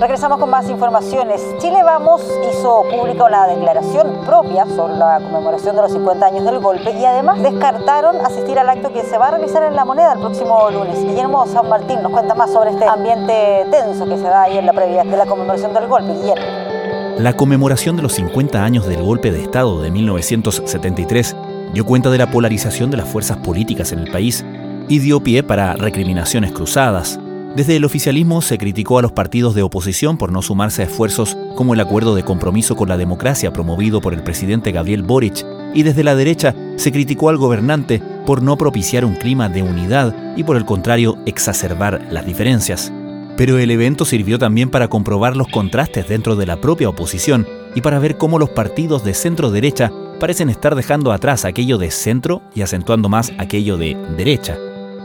Regresamos con más informaciones. Chile Vamos hizo pública una declaración propia sobre la conmemoración de los 50 años del golpe y además descartaron asistir al acto que se va a realizar en La Moneda el próximo lunes. Guillermo San Martín nos cuenta más sobre este ambiente tenso que se da ahí en la previa de la conmemoración del golpe. Guillermo. La conmemoración de los 50 años del golpe de Estado de 1973 dio cuenta de la polarización de las fuerzas políticas en el país y dio pie para recriminaciones cruzadas. Desde el oficialismo se criticó a los partidos de oposición por no sumarse a esfuerzos como el acuerdo de compromiso con la democracia promovido por el presidente Gabriel Boric, y desde la derecha se criticó al gobernante por no propiciar un clima de unidad y por el contrario exacerbar las diferencias. Pero el evento sirvió también para comprobar los contrastes dentro de la propia oposición y para ver cómo los partidos de centro derecha parecen estar dejando atrás aquello de centro y acentuando más aquello de derecha.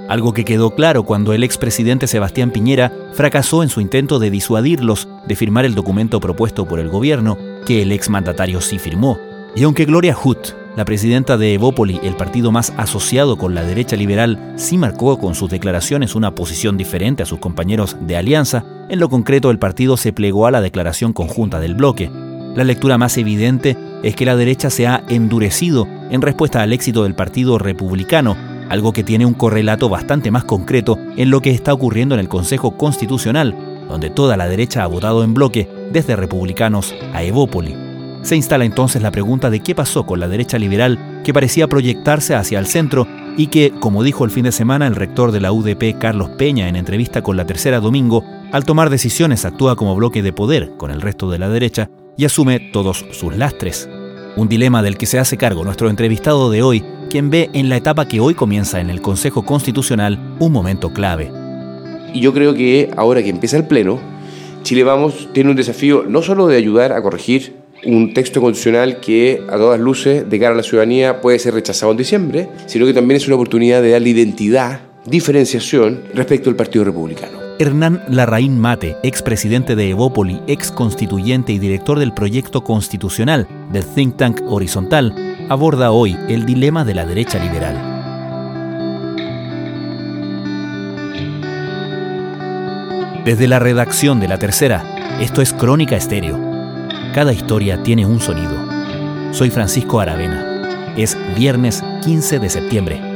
Algo que quedó claro cuando el expresidente Sebastián Piñera fracasó en su intento de disuadirlos de firmar el documento propuesto por el gobierno, que el exmandatario sí firmó. Y aunque Gloria Hutt, la presidenta de Evópoli, el partido más asociado con la derecha liberal, sí marcó con sus declaraciones una posición diferente a sus compañeros de alianza, en lo concreto el partido se plegó a la declaración conjunta del bloque. La lectura más evidente es que la derecha se ha endurecido en respuesta al éxito del Partido Republicano, algo que tiene un correlato bastante más concreto en lo que está ocurriendo en el Consejo Constitucional, donde toda la derecha ha votado en bloque, desde republicanos a Evópoli. Se instala entonces la pregunta de qué pasó con la derecha liberal que parecía proyectarse hacia el centro y que, como dijo el fin de semana el rector de la UDP Carlos Peña en entrevista con la tercera domingo, al tomar decisiones actúa como bloque de poder con el resto de la derecha y asume todos sus lastres. Un dilema del que se hace cargo nuestro entrevistado de hoy, quien ve en la etapa que hoy comienza en el Consejo Constitucional un momento clave. Y yo creo que ahora que empieza el Pleno, Chile Vamos tiene un desafío no solo de ayudar a corregir un texto constitucional que a todas luces de cara a la ciudadanía puede ser rechazado en diciembre, sino que también es una oportunidad de darle identidad, diferenciación respecto al Partido Republicano. Hernán Larraín Mate, expresidente de Evópoli, ex constituyente y director del proyecto constitucional del think tank Horizontal, aborda hoy el dilema de la derecha liberal. Desde la redacción de La Tercera, esto es Crónica Estéreo. Cada historia tiene un sonido. Soy Francisco Aravena. Es viernes 15 de septiembre.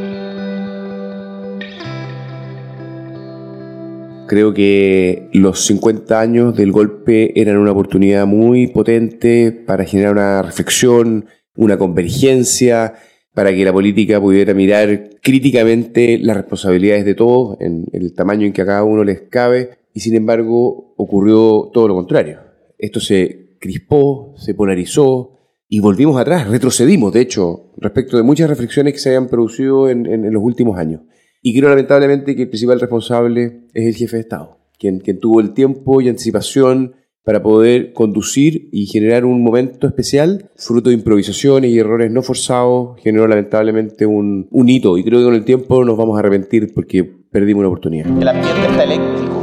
Creo que los 50 años del golpe eran una oportunidad muy potente para generar una reflexión, una convergencia, para que la política pudiera mirar críticamente las responsabilidades de todos en, el tamaño en que a cada uno les cabe, y sin embargo ocurrió todo lo contrario. Esto se crispó, se polarizó y volvimos atrás, retrocedimos, de hecho, respecto de muchas reflexiones que se habían producido en los últimos años. Y creo lamentablemente que el principal responsable es el jefe de Estado, quien tuvo el tiempo y anticipación para poder conducir y generar un momento especial, fruto de improvisaciones y errores no forzados, generó lamentablemente un, hito y creo que con el tiempo nos vamos a arrepentir porque perdimos una oportunidad. El ambiente está eléctrico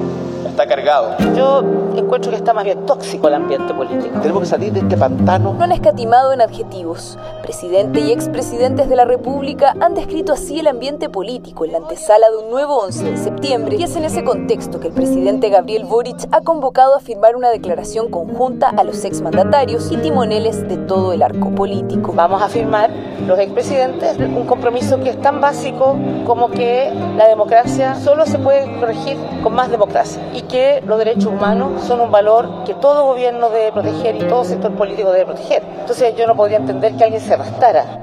cargado. Yo encuentro que está más bien tóxico el ambiente político. Tenemos que salir de este pantano. No han escatimado en adjetivos. Presidente y expresidentes de la República han descrito así el ambiente político en la antesala de un nuevo 11 de septiembre y es en ese contexto que el presidente Gabriel Boric ha convocado a firmar una declaración conjunta a los exmandatarios y timoneles de todo el arco político. Vamos a firmar los expresidentes un compromiso que es tan básico como que la democracia solo se puede corregir con más democracia y que los derechos humanos son un valor que todo gobierno debe proteger y todo sector político debe proteger. Entonces yo no podría entender que alguien se arrastrara.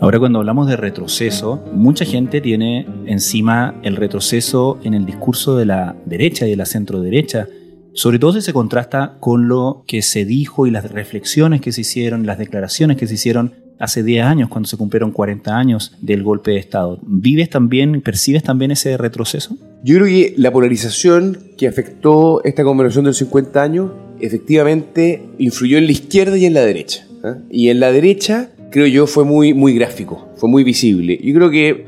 Ahora cuando hablamos de retroceso, mucha gente tiene encima el retroceso en el discurso de la derecha y de la centro derecha, sobre todo si se contrasta con lo que se dijo y las reflexiones que se hicieron, las declaraciones que se hicieron hace 10 años, cuando se cumplieron 40 años del golpe de Estado. ¿Vives también, percibes también ese retroceso? Yo creo que la polarización que afectó esta conmemoración de los 50 años efectivamente influyó en la izquierda y en la derecha. ¿eh? Y en la derecha, creo yo, fue muy, muy gráfico, fue muy visible. Yo creo que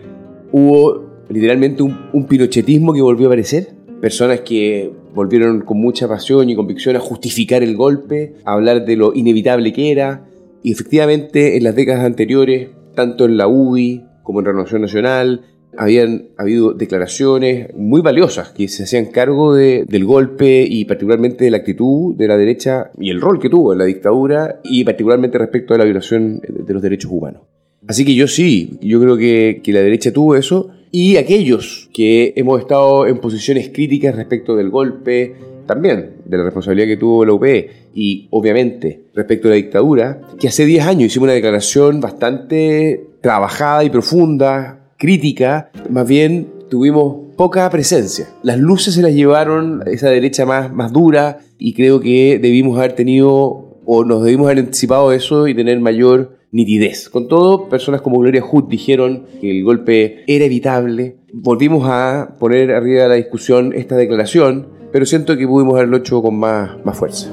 hubo literalmente un pinochetismo que volvió a aparecer. Personas que volvieron con mucha pasión y convicción a justificar el golpe, a hablar de lo inevitable que era, y efectivamente, en las décadas anteriores, tanto en la UDI como en Renovación Nacional, habían habido declaraciones muy valiosas que se hacían cargo del golpe y particularmente de la actitud de la derecha y el rol que tuvo en la dictadura y particularmente respecto a la violación de los derechos humanos. Así que yo sí, yo creo que, que la derecha tuvo eso y aquellos que hemos estado en posiciones críticas respecto del golpe, también de la responsabilidad que tuvo la UPE y obviamente respecto a la dictadura, que hace 10 años hicimos una declaración bastante trabajada y profunda, crítica, más bien tuvimos poca presencia. Las luces se las llevaron esa derecha más, más dura y creo que debimos haber tenido o nos debimos haber anticipado eso y tener mayor nitidez. Con todo, personas como Gloria Hood dijeron que el golpe era evitable. Volvimos a poner arriba de la discusión esta declaración pero siento que pudimos haberlo hecho con más, más fuerza.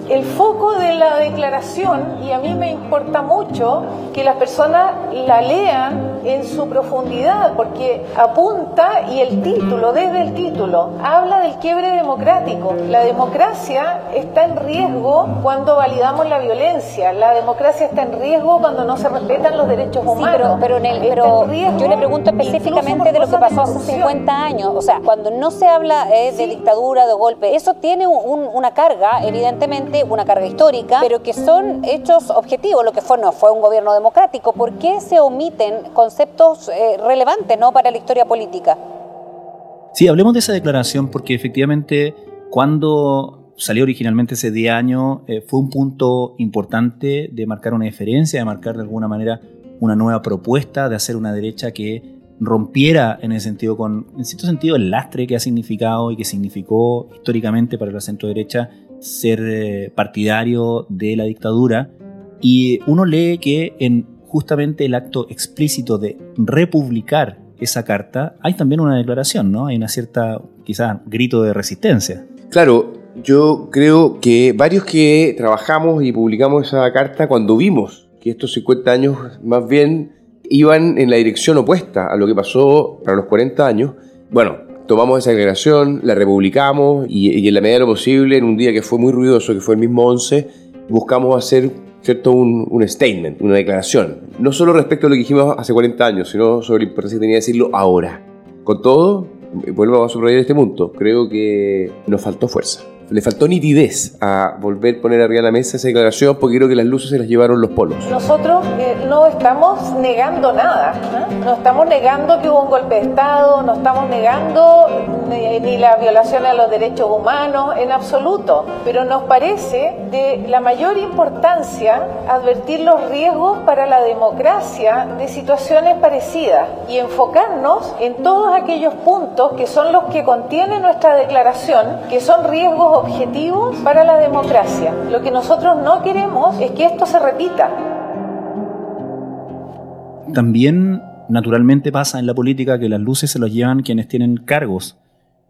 La declaración, y a mí me importa mucho que las personas la lean en su profundidad, porque apunta y el título, desde el título, habla del quiebre democrático. La democracia está en riesgo cuando validamos la violencia, la democracia está en riesgo cuando no se respetan los derechos humanos. pero, pero, en el, pero yo le pregunto específicamente de lo que pasó hace 50 años, o sea, cuando no se habla eh, de dictadura, de golpe, eso tiene una carga, evidentemente, una carga histórica, pero que son hechos objetivos. Lo que fue no fue un gobierno democrático. ¿Por qué se omiten conceptos eh, relevantes ¿no? para la historia política? Sí, hablemos de esa declaración porque efectivamente cuando salió originalmente ese día año eh, fue un punto importante de marcar una diferencia, de marcar de alguna manera una nueva propuesta, de hacer una derecha que rompiera en ese sentido con, en cierto sentido, el lastre que ha significado y que significó históricamente para la centro derecha ser eh, partidario de la dictadura. Y uno lee que en justamente el acto explícito de republicar esa carta, hay también una declaración, ¿no? Hay una cierta, quizás, grito de resistencia. Claro, yo creo que varios que trabajamos y publicamos esa carta, cuando vimos que estos 50 años más bien iban en la dirección opuesta a lo que pasó para los 40 años. Bueno, tomamos esa declaración, la republicamos y, en la medida de lo posible, en un día que fue muy ruidoso, que fue el mismo 11, buscamos hacer ¿cierto? Un, un, statement, una declaración. No solo respecto a lo que dijimos hace 40 años, sino sobre la importancia que tenía decirlo ahora. Con todo, vuelvo a subrayar este punto, creo que nos faltó fuerza le faltó nitidez a volver a poner arriba de la mesa esa declaración porque creo que las luces se las llevaron los polos. Nosotros eh, no estamos negando nada, ¿no? estamos negando que hubo un golpe de Estado, no estamos negando ni, la violación a los derechos humanos en absoluto, pero nos parece de la mayor importancia advertir los riesgos para la democracia de situaciones parecidas y enfocarnos en todos aquellos puntos que son los que contiene nuestra declaración, que son riesgos objetivos para la democracia. Lo que nosotros no queremos es que esto se repita. También naturalmente pasa en la política que las luces se los llevan quienes tienen cargos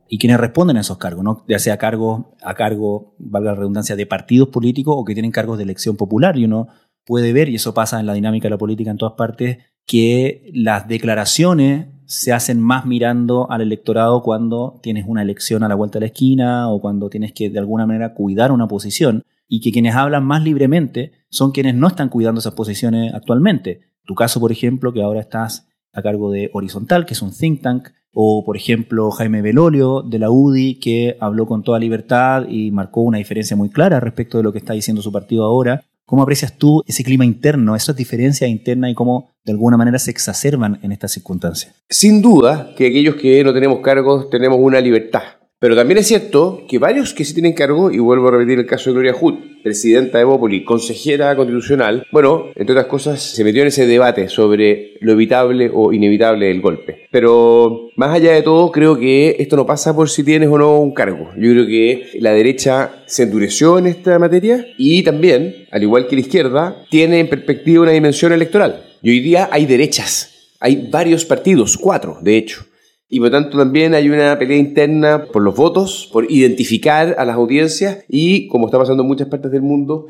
y quienes responden a esos cargos, ¿no? ya sea cargo, a cargo, valga la redundancia, de partidos políticos o que tienen cargos de elección popular. Y uno puede ver, y eso pasa en la dinámica de la política en todas partes, que las declaraciones se hacen más mirando al electorado cuando tienes una elección a la vuelta de la esquina o cuando tienes que de alguna manera cuidar una posición y que quienes hablan más libremente son quienes no están cuidando esas posiciones actualmente. Tu caso, por ejemplo, que ahora estás a cargo de Horizontal, que es un think tank, o por ejemplo Jaime Belolio de la UDI, que habló con toda libertad y marcó una diferencia muy clara respecto de lo que está diciendo su partido ahora. ¿Cómo aprecias tú ese clima interno, esas diferencias internas y cómo de alguna manera se exacerban en estas circunstancias? Sin duda que aquellos que no tenemos cargos tenemos una libertad pero también es cierto que varios que sí tienen cargo, y vuelvo a repetir el caso de Gloria Hood, presidenta de Bópoli, consejera constitucional, bueno, entre otras cosas, se metió en ese debate sobre lo evitable o inevitable del golpe. Pero más allá de todo, creo que esto no pasa por si tienes o no un cargo. Yo creo que la derecha se endureció en esta materia y también, al igual que la izquierda, tiene en perspectiva una dimensión electoral. Y hoy día hay derechas, hay varios partidos, cuatro de hecho y por tanto también hay una pelea interna por los votos, por identificar a las audiencias y, como está pasando en muchas partes del mundo,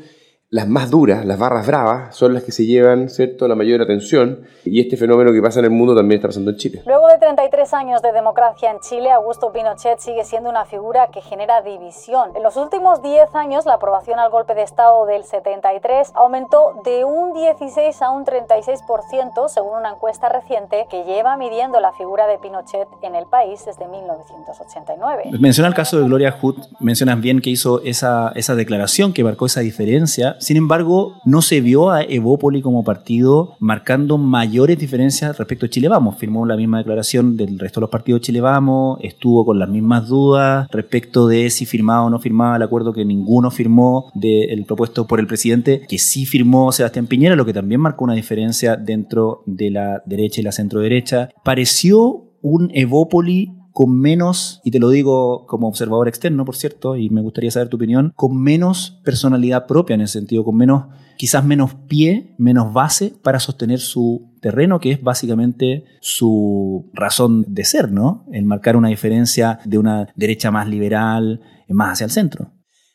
las más duras, las barras bravas, son las que se llevan, ¿cierto?, la mayor atención. Y este fenómeno que pasa en el mundo también está pasando en Chile. Luego de 33 años de democracia en Chile, Augusto Pinochet sigue siendo una figura que genera división. En los últimos 10 años, la aprobación al golpe de Estado del 73 aumentó de un 16 a un 36%, según una encuesta reciente que lleva midiendo la figura de Pinochet en el país desde 1989. Menciona el caso de Gloria Hood, mencionas bien que hizo esa, esa declaración que marcó esa diferencia sin embargo, no se vio a Evópoli como partido marcando mayores diferencias respecto a Chile Vamos. Firmó la misma declaración del resto de los partidos Chile Vamos, estuvo con las mismas dudas respecto de si firmaba o no firmaba el acuerdo que ninguno firmó del propuesto por el presidente, que sí firmó Sebastián Piñera, lo que también marcó una diferencia dentro de la derecha y la centro derecha. Pareció un Evópoli con menos, y te lo digo como observador externo, por cierto, y me gustaría saber tu opinión, con menos personalidad propia en ese sentido, con menos, quizás menos pie, menos base para sostener su terreno, que es básicamente su razón de ser, ¿no? El marcar una diferencia de una derecha más liberal, más hacia el centro.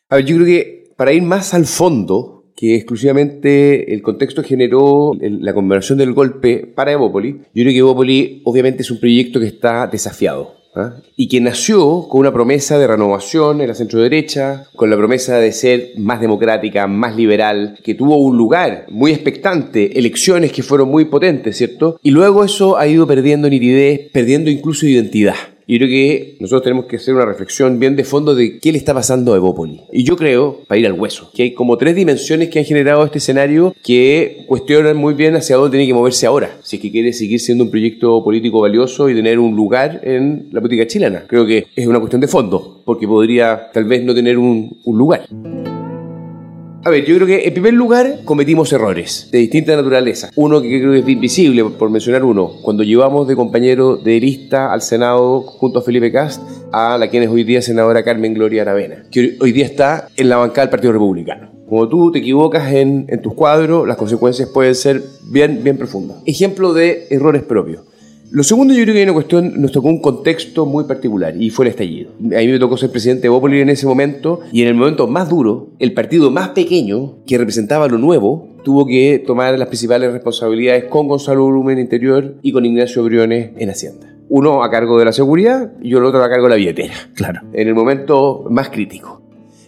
A ver, yo creo que para ir más al fondo, que exclusivamente el contexto generó la conversión del golpe para Evópoli. Yo creo que Evópoli obviamente es un proyecto que está desafiado. ¿Ah? y que nació con una promesa de renovación en la centro derecha, con la promesa de ser más democrática, más liberal, que tuvo un lugar muy expectante, elecciones que fueron muy potentes, ¿cierto? Y luego eso ha ido perdiendo nitidez, perdiendo incluso identidad. Y creo que nosotros tenemos que hacer una reflexión bien de fondo de qué le está pasando a Evópoli. Y yo creo, para ir al hueso, que hay como tres dimensiones que han generado este escenario que cuestionan muy bien hacia dónde tiene que moverse ahora, si es que quiere seguir siendo un proyecto político valioso y tener un lugar en la política chilena. Creo que es una cuestión de fondo, porque podría tal vez no tener un, un lugar. A ver, yo creo que en primer lugar cometimos errores de distinta naturaleza. Uno que creo que es invisible, por mencionar uno, cuando llevamos de compañero de lista al Senado junto a Felipe Cast a la quien es hoy día senadora Carmen Gloria Aravena, que hoy día está en la bancada del Partido Republicano. Como tú te equivocas en, en tus cuadros, las consecuencias pueden ser bien, bien profundas. Ejemplo de errores propios. Lo segundo, yo creo que hay una cuestión, nos tocó un contexto muy particular y fue el estallido. A mí me tocó ser presidente de Bópoli en ese momento y en el momento más duro, el partido más pequeño que representaba lo nuevo tuvo que tomar las principales responsabilidades con Gonzalo Blumen Interior y con Ignacio Briones en Hacienda. Uno a cargo de la seguridad y el otro a cargo de la billetera. Claro. En el momento más crítico.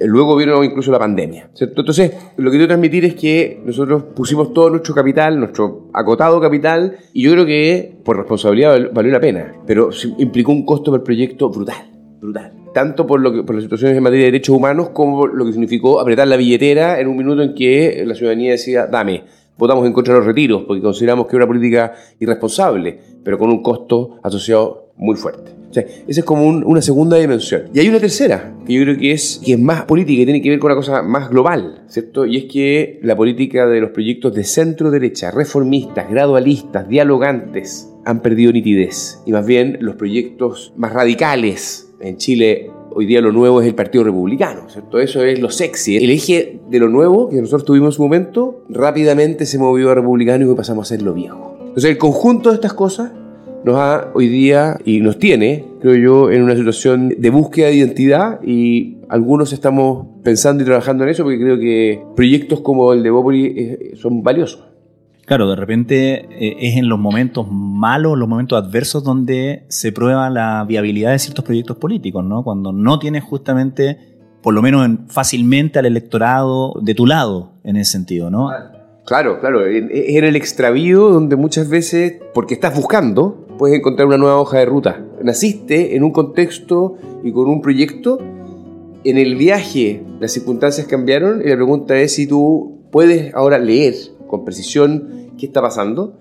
Luego vino incluso la pandemia. ¿cierto? Entonces, lo que quiero transmitir es que nosotros pusimos todo nuestro capital, nuestro acotado capital, y yo creo que por responsabilidad valió la pena, pero implicó un costo para el proyecto brutal, brutal. Tanto por, lo que, por las situaciones en materia de derechos humanos como lo que significó apretar la billetera en un minuto en que la ciudadanía decía, dame, votamos en contra de los retiros, porque consideramos que era una política irresponsable, pero con un costo asociado muy fuerte. O esa es como una segunda dimensión. Y hay una tercera, que yo creo que es, que es más política y tiene que ver con una cosa más global, ¿cierto? Y es que la política de los proyectos de centro-derecha, reformistas, gradualistas, dialogantes, han perdido nitidez. Y más bien los proyectos más radicales en Chile hoy día lo nuevo es el Partido Republicano, ¿cierto? Eso es lo sexy. El eje de lo nuevo que nosotros tuvimos su momento rápidamente se movió a republicano y pasamos a ser lo viejo. Entonces el conjunto de estas cosas nos ha hoy día y nos tiene, creo yo, en una situación de búsqueda de identidad y algunos estamos pensando y trabajando en eso porque creo que proyectos como el de Bopoli eh, son valiosos. Claro, de repente eh, es en los momentos malos, los momentos adversos donde se prueba la viabilidad de ciertos proyectos políticos, ¿no? Cuando no tienes justamente, por lo menos fácilmente al electorado de tu lado en ese sentido, ¿no? Claro, claro, en el extravío donde muchas veces, porque estás buscando, puedes encontrar una nueva hoja de ruta. Naciste en un contexto y con un proyecto. En el viaje las circunstancias cambiaron y la pregunta es si tú puedes ahora leer con precisión qué está pasando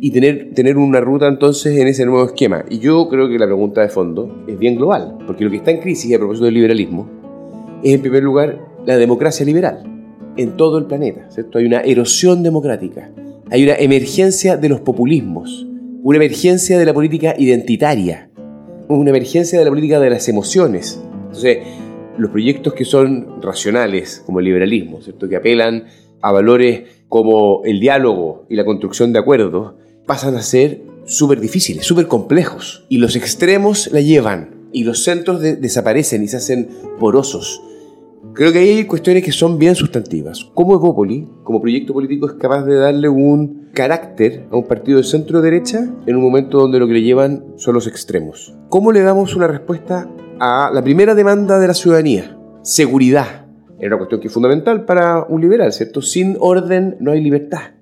y tener, tener una ruta entonces en ese nuevo esquema. Y yo creo que la pregunta de fondo es bien global, porque lo que está en crisis a propósito del liberalismo es en primer lugar la democracia liberal en todo el planeta. ¿cierto? Hay una erosión democrática, hay una emergencia de los populismos una emergencia de la política identitaria, una emergencia de la política de las emociones. Entonces, los proyectos que son racionales, como el liberalismo, ¿cierto? que apelan a valores como el diálogo y la construcción de acuerdos, pasan a ser súper difíciles, súper complejos. Y los extremos la llevan y los centros desaparecen y se hacen porosos. Creo que hay cuestiones que son bien sustantivas. ¿Cómo Evópoli, como proyecto político, es capaz de darle un carácter a un partido de centro-derecha en un momento donde lo que le llevan son los extremos? ¿Cómo le damos una respuesta a la primera demanda de la ciudadanía? Seguridad. Era una cuestión que es fundamental para un liberal, ¿cierto? Sin orden no hay libertad.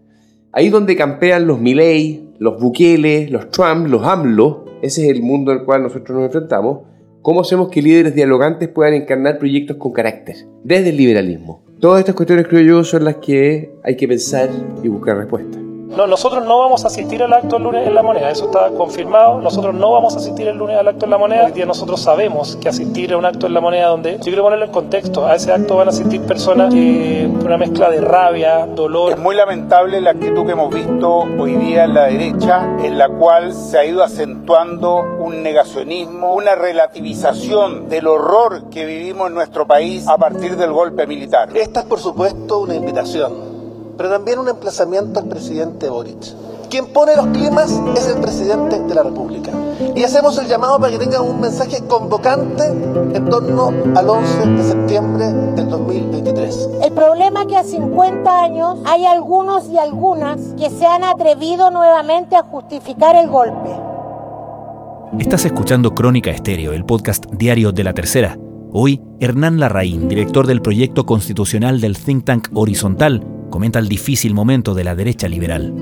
Ahí donde campean los Milley, los Bukele, los Trump, los AMLO, ese es el mundo al cual nosotros nos enfrentamos ¿Cómo hacemos que líderes dialogantes puedan encarnar proyectos con carácter? Desde el liberalismo. Todas estas cuestiones, creo yo, son las que hay que pensar y buscar respuestas. No, nosotros no vamos a asistir al acto el lunes en la moneda, eso está confirmado. Nosotros no vamos a asistir el lunes al acto en la moneda. Hoy día nosotros sabemos que asistir a un acto en la moneda donde, yo quiero ponerlo en contexto, a ese acto van a asistir personas que una mezcla de rabia, dolor. Es muy lamentable la actitud que hemos visto hoy día en la derecha, en la cual se ha ido acentuando un negacionismo, una relativización del horror que vivimos en nuestro país a partir del golpe militar. Esta es por supuesto una invitación pero también un emplazamiento al presidente Boric. Quien pone los climas es el presidente de la República. Y hacemos el llamado para que tenga un mensaje convocante en torno al 11 de septiembre del 2023. El problema es que a 50 años hay algunos y algunas que se han atrevido nuevamente a justificar el golpe. Estás escuchando Crónica Estéreo, el podcast diario de la tercera. Hoy, Hernán Larraín, director del proyecto constitucional del think tank Horizontal, comenta el difícil momento de la derecha liberal.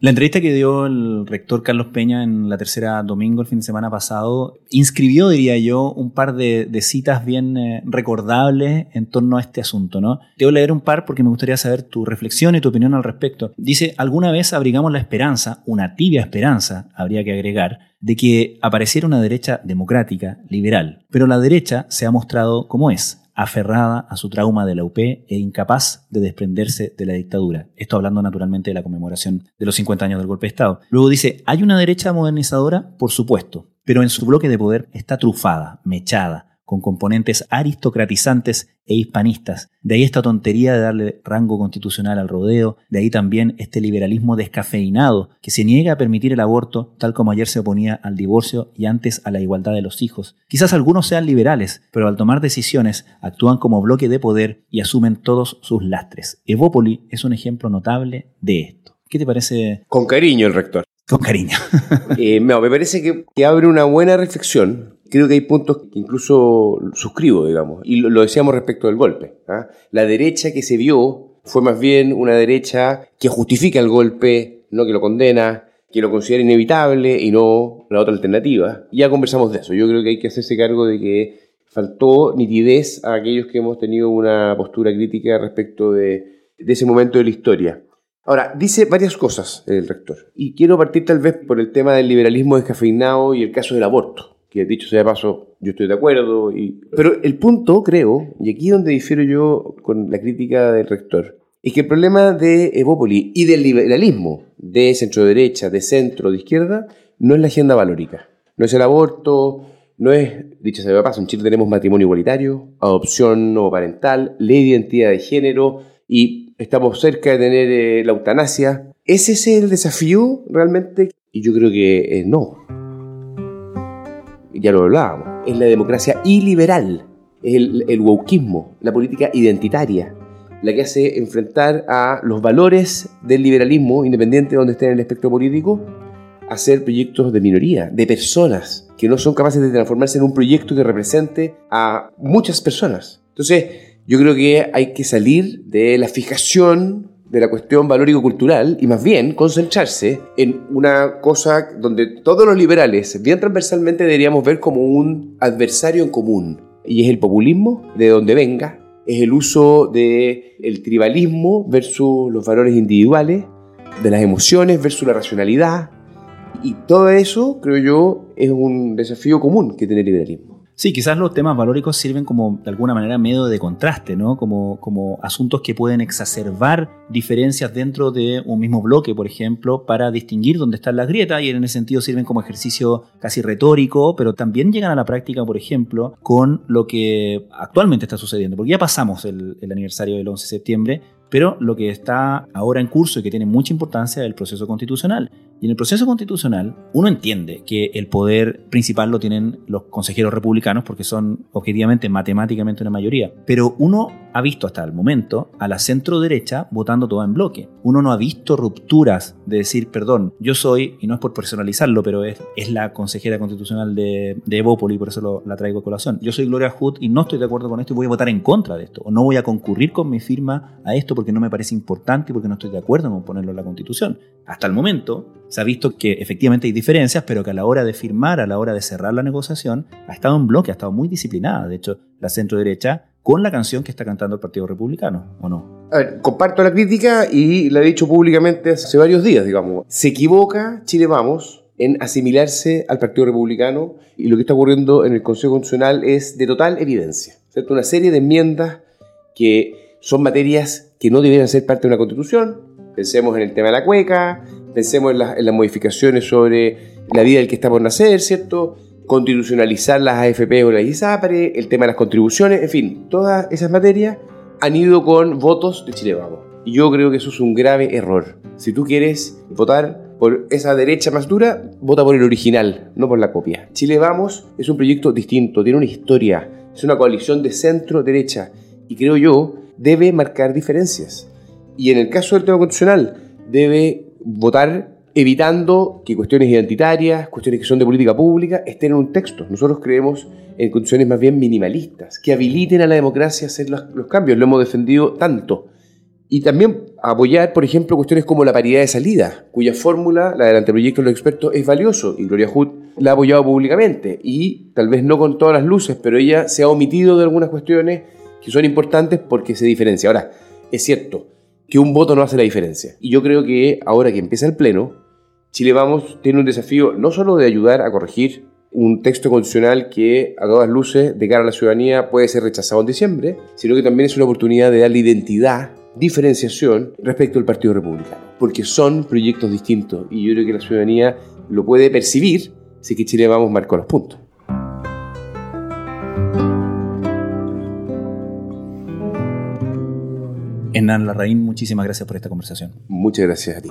La entrevista que dio el rector Carlos Peña en la tercera domingo el fin de semana pasado inscribió, diría yo, un par de, citas bien eh, recordables en torno a este asunto. ¿no? Te voy a leer un par porque me gustaría saber tu reflexión y tu opinión al respecto. Dice, alguna vez abrigamos la esperanza, una tibia esperanza, habría que agregar, de que apareciera una derecha democrática, liberal. Pero la derecha se ha mostrado como es, aferrada a su trauma de la UP e incapaz de desprenderse de la dictadura. Esto hablando naturalmente de la conmemoración de los 50 años del golpe de Estado. Luego dice, ¿hay una derecha modernizadora? Por supuesto, pero en su bloque de poder está trufada, mechada, con componentes aristocratizantes e hispanistas. De ahí esta tontería de darle rango constitucional al rodeo, de ahí también este liberalismo descafeinado que se niega a permitir el aborto tal como ayer se oponía al divorcio y antes a la igualdad de los hijos. Quizás algunos sean liberales, pero al tomar decisiones actúan como bloque de poder y asumen todos sus lastres. Evópoli es un ejemplo notable de esto. ¿Qué te parece? Con cariño el rector. Con cariño. Eh, me parece que, que abre una buena reflexión creo que hay puntos que incluso suscribo, digamos, y lo, decíamos respecto del golpe. ¿ah? La derecha que se vio fue más bien una derecha que justifica el golpe, no que lo condena, que lo considera inevitable y no la otra alternativa. Ya conversamos de eso. Yo creo que hay que hacerse cargo de que faltó nitidez a aquellos que hemos tenido una postura crítica respecto de, de ese momento de la historia. Ahora, dice varias cosas el rector, y quiero partir tal vez por el tema del liberalismo descafeinado y el caso del aborto que dicho sea de paso, yo estoy de acuerdo. Y... Pero el punto, creo, y aquí es donde difiero yo con la crítica del rector, es que el problema de Evópoli y del liberalismo de centro derecha, de centro, de izquierda, no es la agenda valórica. No es el aborto, no es, dicho sea de paso, en Chile tenemos matrimonio igualitario, adopción no parental, ley de identidad de género y estamos cerca de tener eh, la eutanasia. ¿Ese es el desafío realmente? Y yo creo que eh, no ya lo hablábamos, es la democracia iliberal, es el, el wokismo, la política identitaria, la que hace enfrentar a los valores del liberalismo, independiente de donde esté en el espectro político, hacer proyectos de minoría, de personas que no son capaces de transformarse en un proyecto que represente a muchas personas. Entonces, yo creo que hay que salir de la fijación de la cuestión valórico-cultural y más bien concentrarse en una cosa donde todos los liberales, bien transversalmente, deberíamos ver como un adversario en común. Y es el populismo, de donde venga, es el uso del el tribalismo versus los valores individuales, de las emociones versus la racionalidad. Y todo eso, creo yo, es un desafío común que tiene el liberalismo. Sí, quizás los temas valóricos sirven como de alguna manera medio de contraste, ¿no? Como, como asuntos que pueden exacerbar diferencias dentro de un mismo bloque, por ejemplo, para distinguir dónde están las grietas y en ese sentido sirven como ejercicio casi retórico, pero también llegan a la práctica, por ejemplo, con lo que actualmente está sucediendo, porque ya pasamos el, el aniversario del 11 de septiembre, pero lo que está ahora en curso y que tiene mucha importancia es el proceso constitucional. Y en el proceso constitucional, uno entiende que el poder principal lo tienen los consejeros republicanos porque son objetivamente, matemáticamente una mayoría. Pero uno ha visto hasta el momento a la centro derecha votando todo en bloque. Uno no ha visto rupturas de decir, perdón, yo soy, y no es por personalizarlo, pero es, es la consejera constitucional de, de Evópoli, por eso la traigo a colación. Yo soy Gloria Hood y no estoy de acuerdo con esto y voy a votar en contra de esto. O no voy a concurrir con mi firma a esto porque no me parece importante y porque no estoy de acuerdo con ponerlo en la constitución. Hasta el momento se ha visto que efectivamente hay diferencias, pero que a la hora de firmar, a la hora de cerrar la negociación, ha estado en bloque, ha estado muy disciplinada. De hecho, la centro derecha con la canción que está cantando el Partido Republicano, ¿o no? A ver, comparto la crítica y la he dicho públicamente hace varios días, digamos. Se equivoca Chile Vamos en asimilarse al Partido Republicano y lo que está ocurriendo en el Consejo Constitucional es de total evidencia. ¿cierto? Una serie de enmiendas que son materias que no deberían ser parte de una constitución. Pensemos en el tema de la cueca, pensemos en, en las modificaciones sobre la vida del que está por nacer, ¿cierto? constitucionalizar las AFP o la ISAPRE, el tema de las contribuciones, en fin, todas esas materias han ido con votos de Chile Vamos. Y yo creo que eso es un grave error. Si tú quieres votar por esa derecha más dura, vota por el original, no por la copia. Chile Vamos es un proyecto distinto, tiene una historia, es una coalición de centro-derecha y creo yo debe marcar diferencias. Y en el caso del tema constitucional, debe votar evitando que cuestiones identitarias, cuestiones que son de política pública, estén en un texto. Nosotros creemos en condiciones más bien minimalistas, que habiliten a la democracia a hacer los, cambios. Lo hemos defendido tanto. Y también apoyar, por ejemplo, cuestiones como la paridad de salida, cuya fórmula, la del anteproyecto de los expertos, es valioso. Y Gloria Hood la ha apoyado públicamente. Y tal vez no con todas las luces, pero ella se ha omitido de algunas cuestiones que son importantes porque se diferencia. Ahora, es cierto que un voto no hace la diferencia. Y yo creo que ahora que empieza el Pleno, Chile Vamos tiene un desafío no solo de ayudar a corregir un texto constitucional que a todas luces de cara a la ciudadanía puede ser rechazado en diciembre, sino que también es una oportunidad de darle identidad, diferenciación respecto al Partido Republicano, porque son proyectos distintos y yo creo que la ciudadanía lo puede percibir si que Chile Vamos marcó los puntos. Hernán Larraín, muchísimas gracias por esta conversación. Muchas gracias a ti.